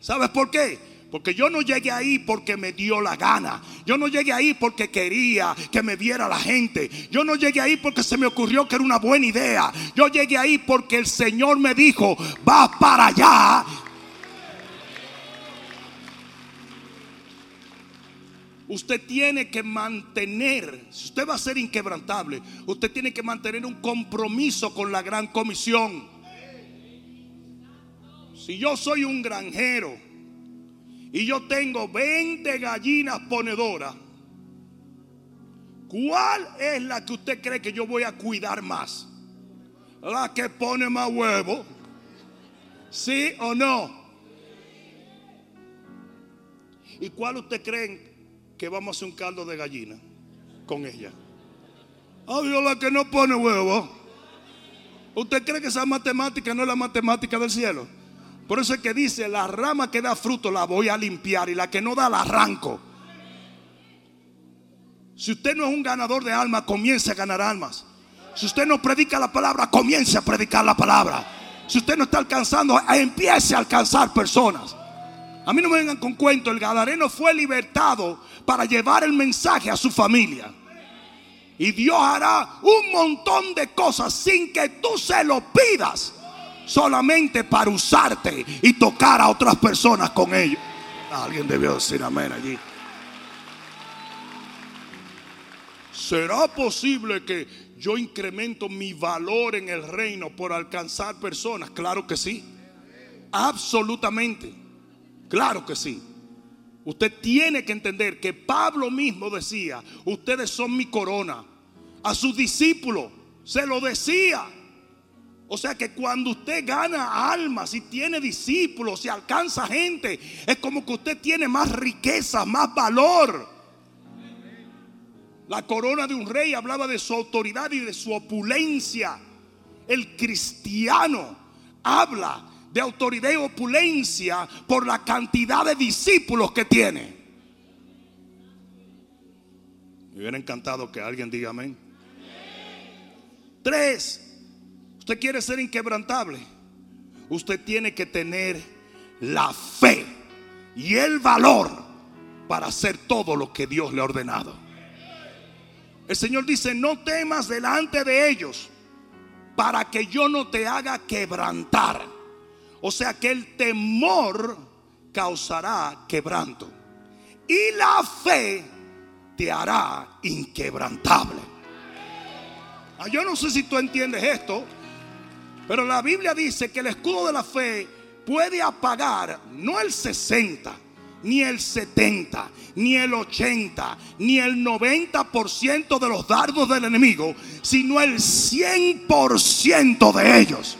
¿Sabes por qué? Porque yo no llegué ahí porque me dio la gana. Yo no llegué ahí porque quería que me viera la gente. Yo no llegué ahí porque se me ocurrió que era una buena idea. Yo llegué ahí porque el Señor me dijo, vas para allá. Usted tiene que mantener, si usted va a ser inquebrantable, usted tiene que mantener un compromiso con la gran comisión. Si yo soy un granjero, y yo tengo 20 gallinas ponedoras, ¿cuál es la que usted cree que yo voy a cuidar más? La que pone más huevo. ¿Sí o no? ¿Y cuál usted cree que vamos a hacer un caldo de gallina con ella? Obvio, la que no pone huevo. ¿Usted cree que esa matemática no es la matemática del cielo? Por eso es que dice, la rama que da fruto la voy a limpiar y la que no da la arranco. Si usted no es un ganador de almas, comience a ganar almas. Si usted no predica la palabra, comience a predicar la palabra. Si usted no está alcanzando, empiece a alcanzar personas. A mí no me vengan con cuento, el Gadareno fue libertado para llevar el mensaje a su familia. Y Dios hará un montón de cosas sin que tú se lo pidas solamente para usarte y tocar a otras personas con ellos. Alguien debió decir amén allí. ¿Será posible que yo incremento mi valor en el reino por alcanzar personas? Claro que sí. Absolutamente. Claro que sí. Usted tiene que entender que Pablo mismo decía, ustedes son mi corona. A sus discípulos se lo decía. O sea que cuando usted gana almas y tiene discípulos y alcanza gente, es como que usted tiene más riqueza, más valor. La corona de un rey hablaba de su autoridad y de su opulencia. El cristiano habla de autoridad y opulencia por la cantidad de discípulos que tiene. Me hubiera encantado que alguien diga amén. Tres, usted quiere ser inquebrantable. Usted tiene que tener la fe y el valor para hacer todo lo que Dios le ha ordenado. El Señor dice, no temas delante de ellos para que yo no te haga quebrantar. O sea que el temor causará quebranto. Y la fe te hará inquebrantable. Ah, yo no sé si tú entiendes esto, pero la Biblia dice que el escudo de la fe puede apagar no el 60, ni el 70, ni el 80, ni el 90% de los dardos del enemigo, sino el 100% de ellos.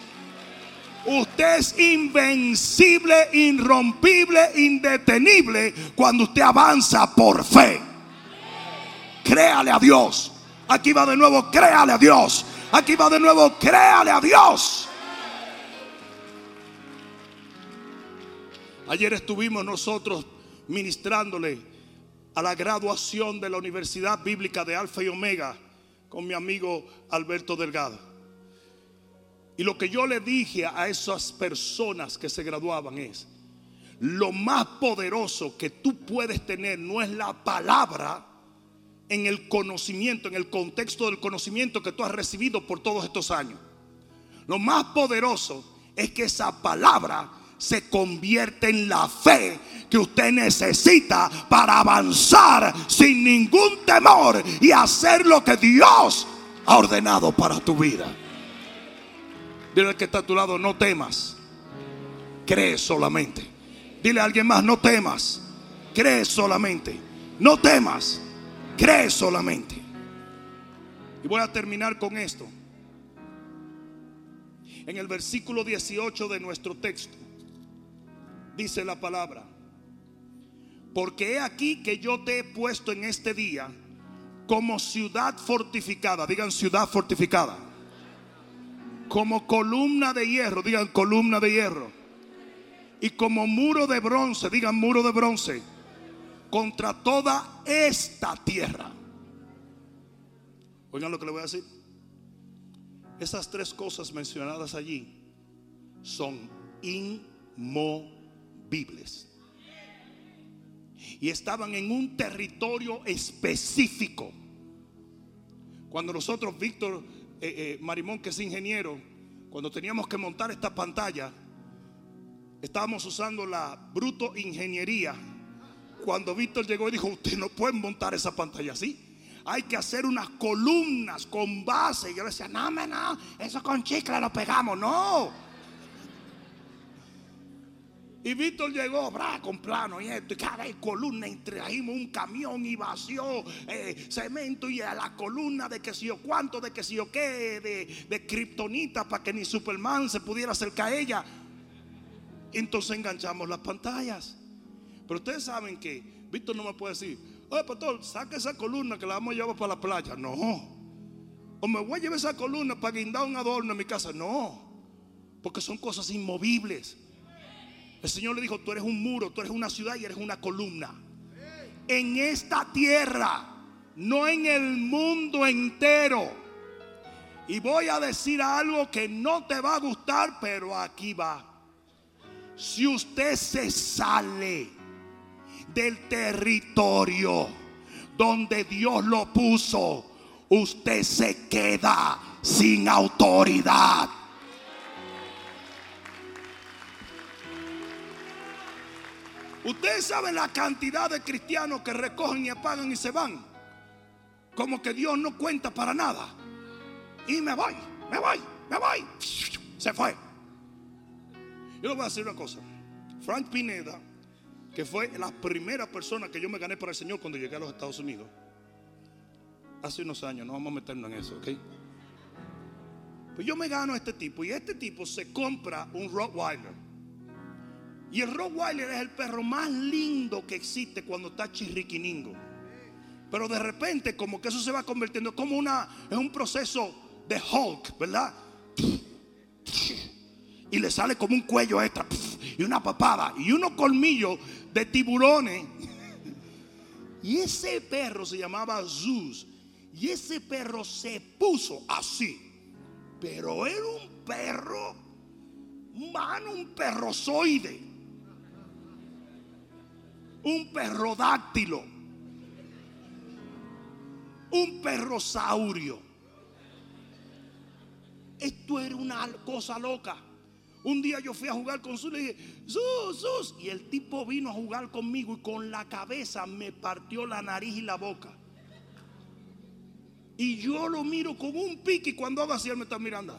Usted es invencible, irrompible, indetenible cuando usted avanza por fe. Créale a Dios. Aquí va de nuevo, créale a Dios. Aquí va de nuevo, créale a Dios. Ayer estuvimos nosotros ministrándole a la graduación de la Universidad Bíblica de Alfa y Omega con mi amigo Alberto Delgado. Y lo que yo le dije a esas personas que se graduaban es, lo más poderoso que tú puedes tener no es la palabra en el conocimiento, en el contexto del conocimiento que tú has recibido por todos estos años. Lo más poderoso es que esa palabra se convierte en la fe que usted necesita para avanzar sin ningún temor y hacer lo que Dios ha ordenado para tu vida. Dile al que está a tu lado, no temas, cree solamente. Dile a alguien más, no temas, cree solamente. No temas, cree solamente. Y voy a terminar con esto. En el versículo 18 de nuestro texto dice la palabra. Porque he aquí que yo te he puesto en este día como ciudad fortificada. Digan ciudad fortificada. Como columna de hierro. Digan columna de hierro. Y como muro de bronce. Digan muro de bronce. Contra toda esta tierra. Oigan lo que le voy a decir. Esas tres cosas mencionadas allí son inmovibles y estaban en un territorio específico. Cuando nosotros, Víctor eh, eh, Marimón, que es ingeniero, cuando teníamos que montar esta pantalla, estábamos usando la bruto ingeniería. Cuando Víctor llegó y dijo, usted no puede montar esa pantalla así. Hay que hacer unas columnas con base. Y yo le decía, no, no, eso con chicle lo pegamos. No. Y Víctor llegó, bra, con plano y esto, y cada columna, y trajimos un camión y vació eh, cemento y a la columna de que si yo cuánto, de que si yo qué, de, de kriptonita para que ni Superman se pudiera acercar a ella. Entonces enganchamos las pantallas. Pero ustedes saben que Víctor no me puede decir, oye, pastor, saque esa columna que la vamos a llevar para la playa. No. O me voy a llevar esa columna para guindar un adorno en mi casa. No. Porque son cosas inmovibles. El Señor le dijo, tú eres un muro, tú eres una ciudad y eres una columna. En esta tierra, no en el mundo entero. Y voy a decir algo que no te va a gustar, pero aquí va. Si usted se sale del territorio donde Dios lo puso, usted se queda sin autoridad. Ustedes saben la cantidad de cristianos que recogen y apagan y se van. Como que Dios no cuenta para nada. Y me voy, me voy, me voy. Se fue. Yo le voy a decir una cosa. Frank Pineda, que fue la primera persona que yo me gané para el Señor cuando llegué a los Estados Unidos. Hace unos años, no vamos a meternos en eso, ¿ok? Pues yo me gano a este tipo y este tipo se compra un Rottweiler. Y el Rottweiler es el perro más lindo que existe cuando está chirriquiningo. Pero de repente, como que eso se va convirtiendo como una, es un proceso de Hulk, ¿verdad? Y le sale como un cuello extra y una papada y unos colmillos de tiburones. Y ese perro se llamaba Zeus. Y ese perro se puso así. Pero era un perro, humano, un perrozoide. Un perrodáctilo. Un perrosaurio. Esto era una cosa loca. Un día yo fui a jugar con Sus y le dije, Sus, Sus. Y el tipo vino a jugar conmigo y con la cabeza me partió la nariz y la boca. Y yo lo miro con un pique y cuando haga así él me está mirando.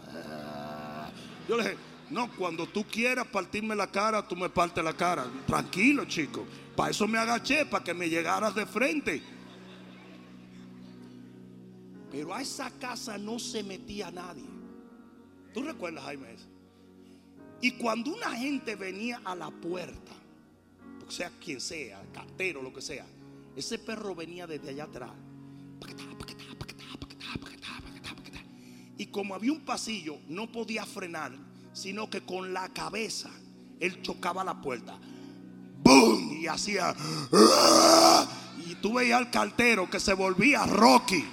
Yo le dije, no, cuando tú quieras partirme la cara, tú me partes la cara. Tranquilo, chico. Para eso me agaché, para que me llegaras de frente. Pero a esa casa no se metía nadie. ¿Tú recuerdas, Jaime? Y cuando una gente venía a la puerta, sea quien sea, cartero, lo que sea, ese perro venía desde allá atrás. Y como había un pasillo, no podía frenar, sino que con la cabeza él chocaba la puerta. ¡Bum! Y hacía. Y tú veías al cartero que se volvía Rocky.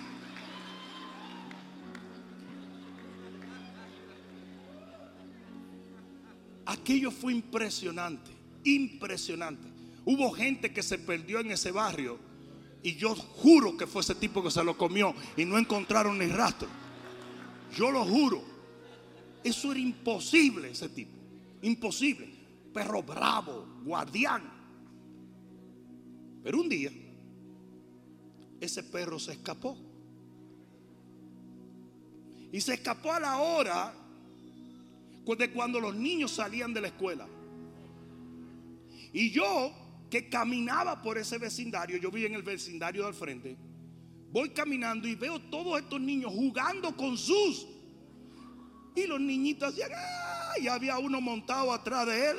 Aquello fue impresionante, impresionante. Hubo gente que se perdió en ese barrio y yo juro que fue ese tipo que se lo comió y no encontraron ni rastro. Yo lo juro. Eso era imposible ese tipo. Imposible. Perro bravo, guardián. Pero un día, ese perro se escapó. Y se escapó a la hora de cuando los niños salían de la escuela. Y yo, que caminaba por ese vecindario, yo vi en el vecindario del frente, voy caminando y veo todos estos niños jugando con sus. Y los niñitos hacían, y había uno montado atrás de él.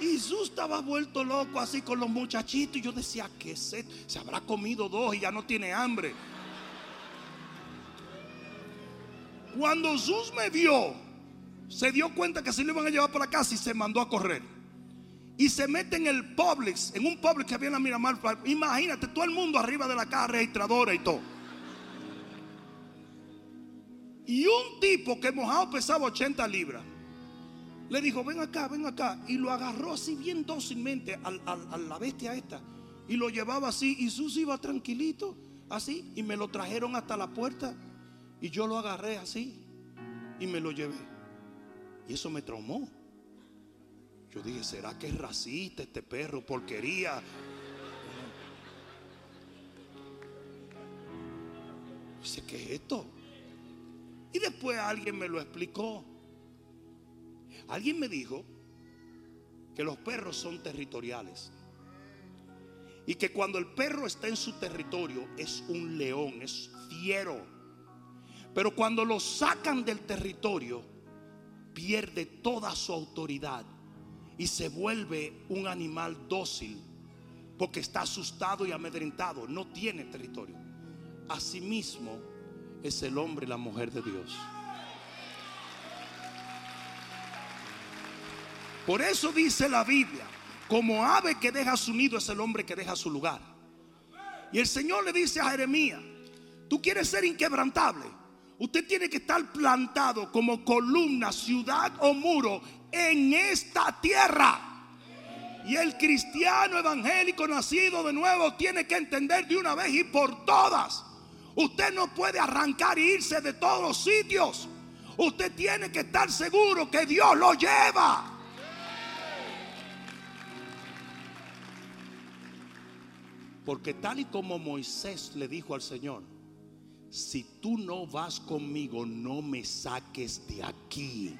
Y Sus estaba vuelto loco así con los muchachitos. Y yo decía, ¿qué se, se habrá comido dos y ya no tiene hambre. Cuando Sus me vio, se dio cuenta que se lo iban a llevar para casa y se mandó a correr. Y se mete en el Publix, en un Publix que había en la Miramar. Imagínate, todo el mundo arriba de la caja registradora y todo. Y un tipo que mojado pesaba 80 libras. Le dijo, ven acá, ven acá. Y lo agarró así bien dócilmente a, la bestia esta. Y lo llevaba así. Y Sus iba tranquilito, así. Y me lo trajeron hasta la puerta. Y yo lo agarré así. Y me lo llevé. Y eso me traumó. Yo dije, ¿será que es racista este perro? Porquería. Dice, ¿qué es esto? Y después alguien me lo explicó. Alguien me dijo que los perros son territoriales. Y que cuando el perro está en su territorio es un león, es fiero. Pero cuando lo sacan del territorio, pierde toda su autoridad y se vuelve un animal dócil porque está asustado y amedrentado, no tiene territorio. Asimismo es el hombre y la mujer de Dios. Por eso dice la Biblia, como ave que deja su nido es el hombre que deja su lugar. Y el Señor le dice a Jeremías, tú quieres ser inquebrantable, Usted tiene que estar plantado como columna, ciudad o muro en esta tierra. Y el cristiano evangélico nacido de nuevo tiene que entender de una vez y por todas. Usted no puede arrancar e irse de todos los sitios. Usted tiene que estar seguro que Dios lo lleva. Porque tal y como Moisés le dijo al Señor, si tú no vas conmigo, no me saques de aquí.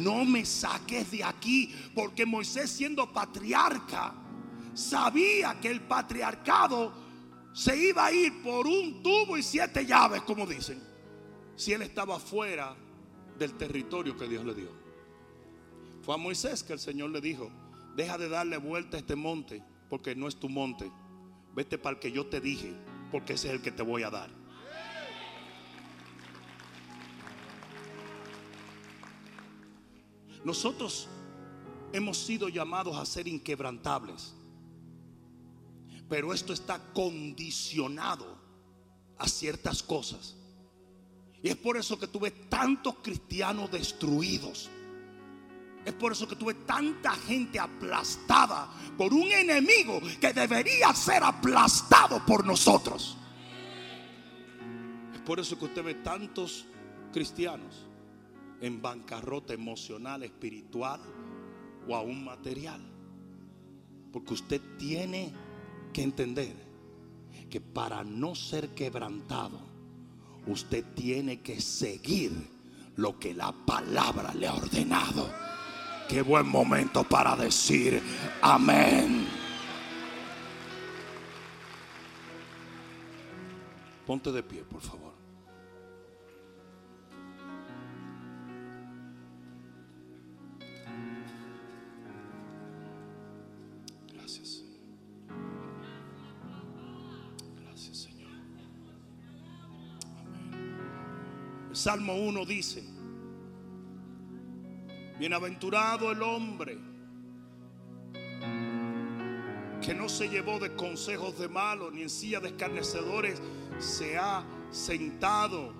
No me saques de aquí, porque Moisés siendo patriarca, sabía que el patriarcado se iba a ir por un tubo y siete llaves, como dicen, si él estaba fuera del territorio que Dios le dio. Fue a Moisés que el Señor le dijo, deja de darle vuelta a este monte, porque no es tu monte vete para el que yo te dije, porque ese es el que te voy a dar. Nosotros hemos sido llamados a ser inquebrantables. Pero esto está condicionado a ciertas cosas. Y es por eso que tuve tantos cristianos destruidos. Es por eso que tuve tanta gente aplastada por un enemigo que debería ser aplastado por nosotros. Es por eso que usted ve tantos cristianos en bancarrota emocional, espiritual o aún material. Porque usted tiene que entender que para no ser quebrantado, usted tiene que seguir lo que la palabra le ha ordenado. Qué buen momento para decir amén. Ponte de pie, por favor. Salmo 1 dice, bienaventurado el hombre que no se llevó de consejos de malos, ni en silla de escarnecedores se ha sentado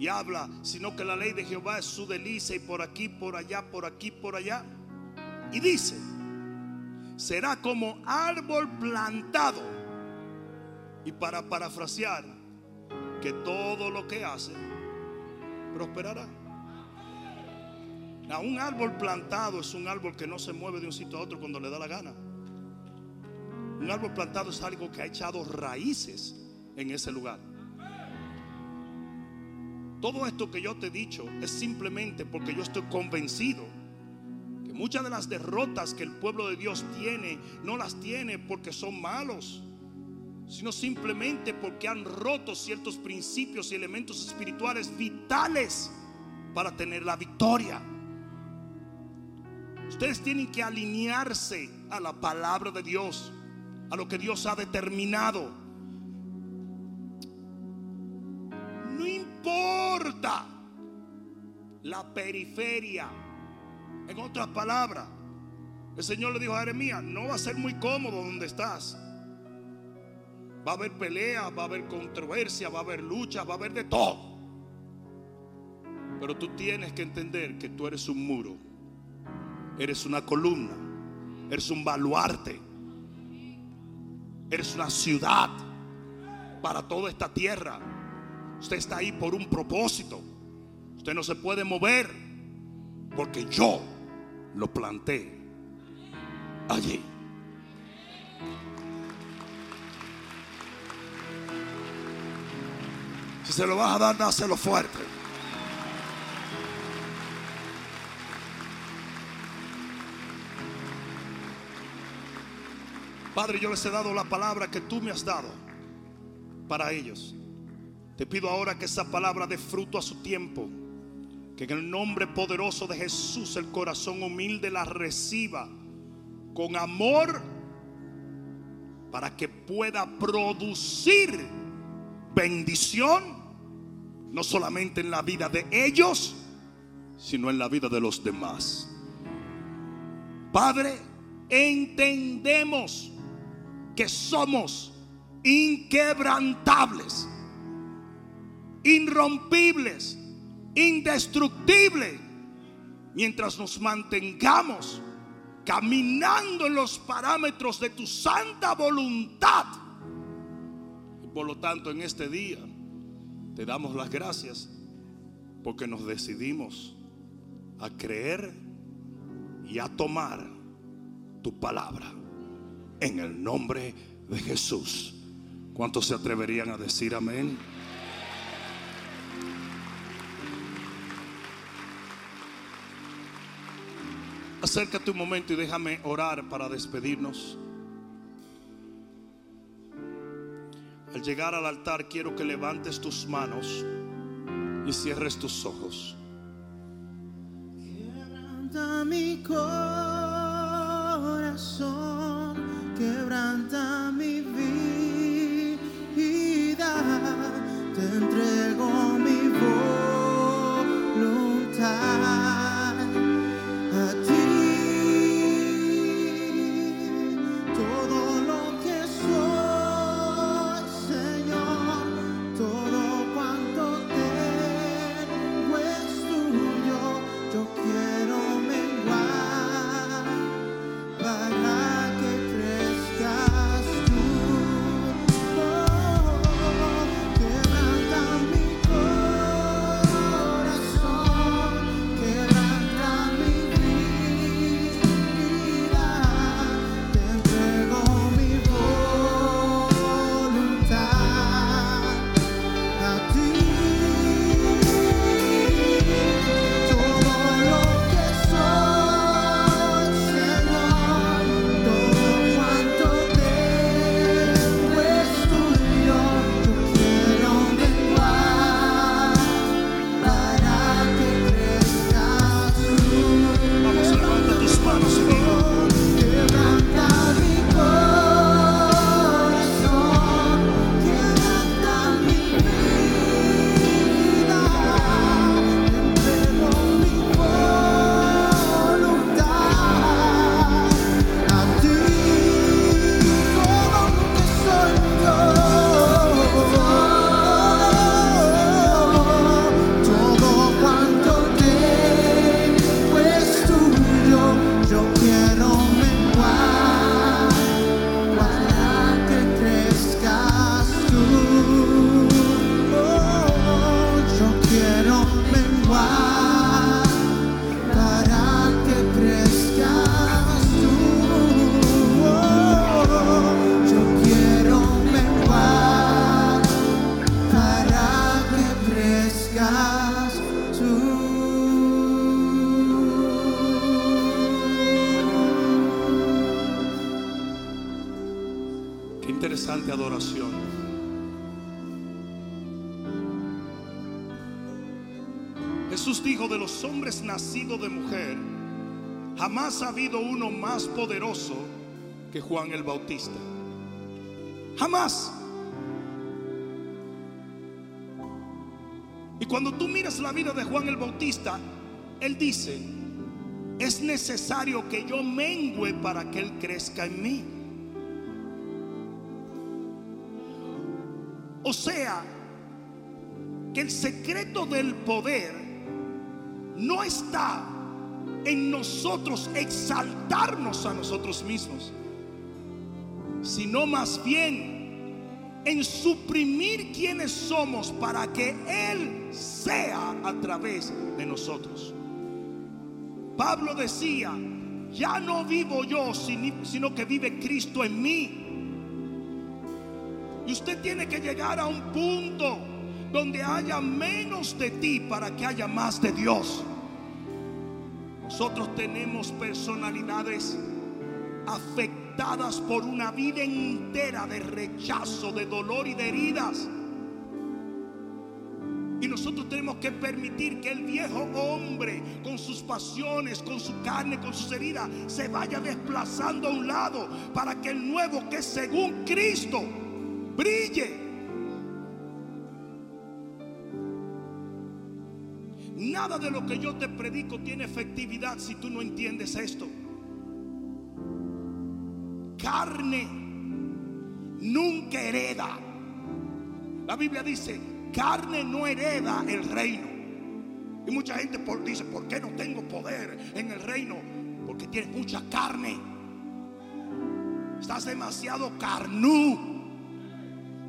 y habla, sino que la ley de Jehová es su delicia y por aquí, por allá, por aquí, por allá. Y dice, será como árbol plantado. Y para parafrasear, que todo lo que hace prosperará. A un árbol plantado es un árbol que no se mueve de un sitio a otro cuando le da la gana. Un árbol plantado es algo que ha echado raíces en ese lugar. Todo esto que yo te he dicho es simplemente porque yo estoy convencido que muchas de las derrotas que el pueblo de Dios tiene no las tiene porque son malos, sino simplemente porque han roto ciertos principios y elementos espirituales vitales para tener la victoria. Ustedes tienen que alinearse a la palabra de Dios, a lo que Dios ha determinado. No importa la periferia. En otras palabras, el Señor le dijo a Jeremías, no va a ser muy cómodo donde estás. Va a haber peleas, va a haber controversia, va a haber lucha, va a haber de todo. Pero tú tienes que entender que tú eres un muro Eres una columna. Eres un baluarte. Eres una ciudad para toda esta tierra. Usted está ahí por un propósito. Usted no se puede mover porque yo lo planté allí. Si se lo vas a dar, dáselo fuerte. Padre, yo les he dado la palabra que tú me has dado para ellos. Te pido ahora que esa palabra dé fruto a su tiempo. Que en el nombre poderoso de Jesús el corazón humilde la reciba con amor para que pueda producir bendición, no solamente en la vida de ellos, sino en la vida de los demás. Padre, entendemos que somos inquebrantables, irrompibles, indestructibles, mientras nos mantengamos caminando en los parámetros de tu santa voluntad. Por lo tanto, en este día te damos las gracias porque nos decidimos a creer y a tomar tu palabra en el nombre de Jesús. ¿Cuántos se atreverían a decir amén? Acércate un momento y déjame orar para despedirnos. Al llegar al altar quiero que levantes tus manos y cierres tus ojos. Quebranta mi corazón, quebranta habido uno más poderoso que Juan el Bautista. Jamás. Y cuando tú miras la vida de Juan el Bautista, él dice, es necesario que yo mengüe para que él crezca en mí. O sea, que el secreto del poder no está en nosotros exaltarnos a nosotros mismos, sino más bien en suprimir quienes somos para que Él sea a través de nosotros. Pablo decía, ya no vivo yo, sino que vive Cristo en mí. Y usted tiene que llegar a un punto donde haya menos de ti para que haya más de Dios. Nosotros tenemos personalidades afectadas por una vida entera de rechazo, de dolor y de heridas. Y nosotros tenemos que permitir que el viejo hombre, con sus pasiones, con su carne, con sus heridas, se vaya desplazando a un lado para que el nuevo que según Cristo brille. Nada de lo que yo te predico tiene efectividad si tú no entiendes esto. Carne nunca hereda. La Biblia dice, carne no hereda el reino. Y mucha gente dice, ¿por qué no tengo poder en el reino? Porque tienes mucha carne. Estás demasiado carnú.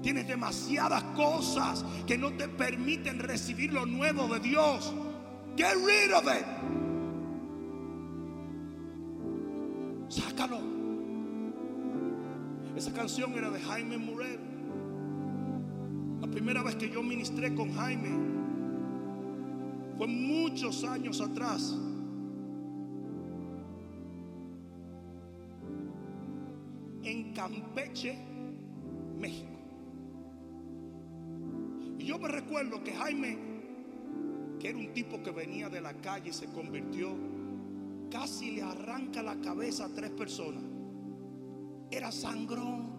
Tienes demasiadas cosas que no te permiten recibir lo nuevo de Dios. Get rid of it. Sácalo. Esa canción era de Jaime Murel. La primera vez que yo ministré con Jaime fue muchos años atrás. En Campeche, México. Y yo me recuerdo que Jaime, era un tipo que venía de la calle y se convirtió, casi le arranca la cabeza a tres personas. Era sangrón.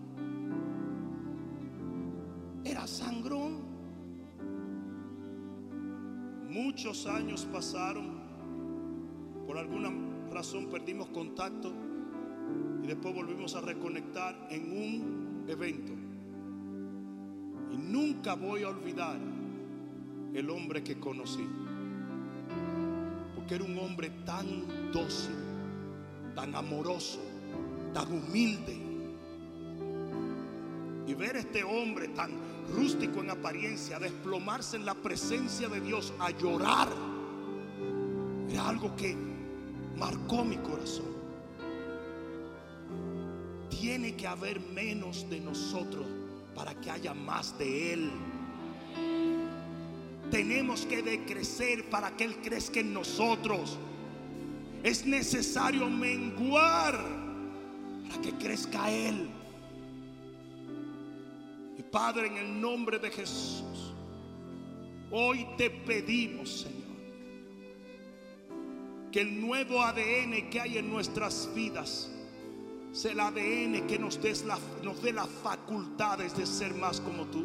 Era sangrón. Muchos años pasaron. Por alguna razón perdimos contacto y después volvimos a reconectar en un evento. Y nunca voy a olvidar el hombre que conocí. Porque era un hombre tan dócil, tan amoroso, tan humilde. Y ver a este hombre tan rústico en apariencia, desplomarse en la presencia de Dios, a llorar, era algo que marcó mi corazón. Tiene que haber menos de nosotros para que haya más de Él. Tenemos que decrecer para que Él crezca en nosotros. Es necesario menguar para que crezca Él. Y Padre, en el nombre de Jesús, hoy te pedimos, Señor, que el nuevo ADN que hay en nuestras vidas, sea el ADN que nos, des la, nos dé las facultades de ser más como tú.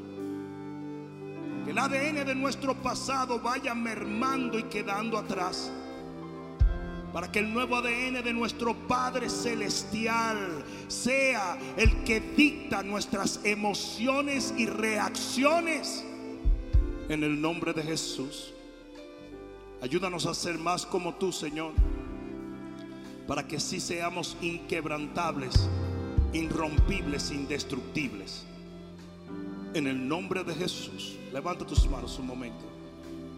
Que el ADN de nuestro pasado vaya mermando y quedando atrás. Para que el nuevo ADN de nuestro Padre Celestial sea el que dicta nuestras emociones y reacciones. En el nombre de Jesús. Ayúdanos a ser más como tú, Señor para que sí seamos inquebrantables, irrompibles, indestructibles. En el nombre de Jesús, levanta tus manos un momento.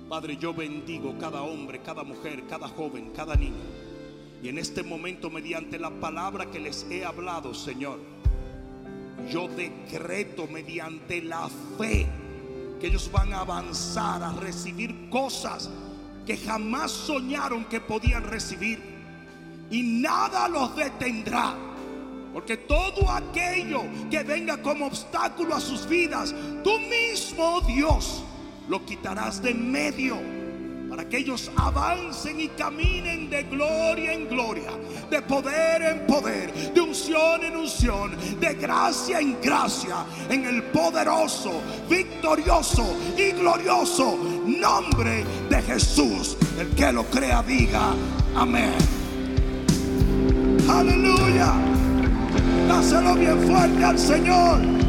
Padre, yo bendigo cada hombre, cada mujer, cada joven, cada niño. Y en este momento, mediante la palabra que les he hablado, Señor, yo decreto mediante la fe que ellos van a avanzar a recibir cosas que jamás soñaron que podían recibir y nada los detendrá. Porque todo aquello que venga como obstáculo a sus vidas, tú mismo, Dios, lo quitarás de en medio para que ellos avancen y caminen de gloria en gloria, de poder en poder, de unción en unción, de gracia en gracia, en el poderoso, victorioso y glorioso nombre de Jesús. El que lo crea diga amén. Aleluya. Dáselo bien fuerte al Señor.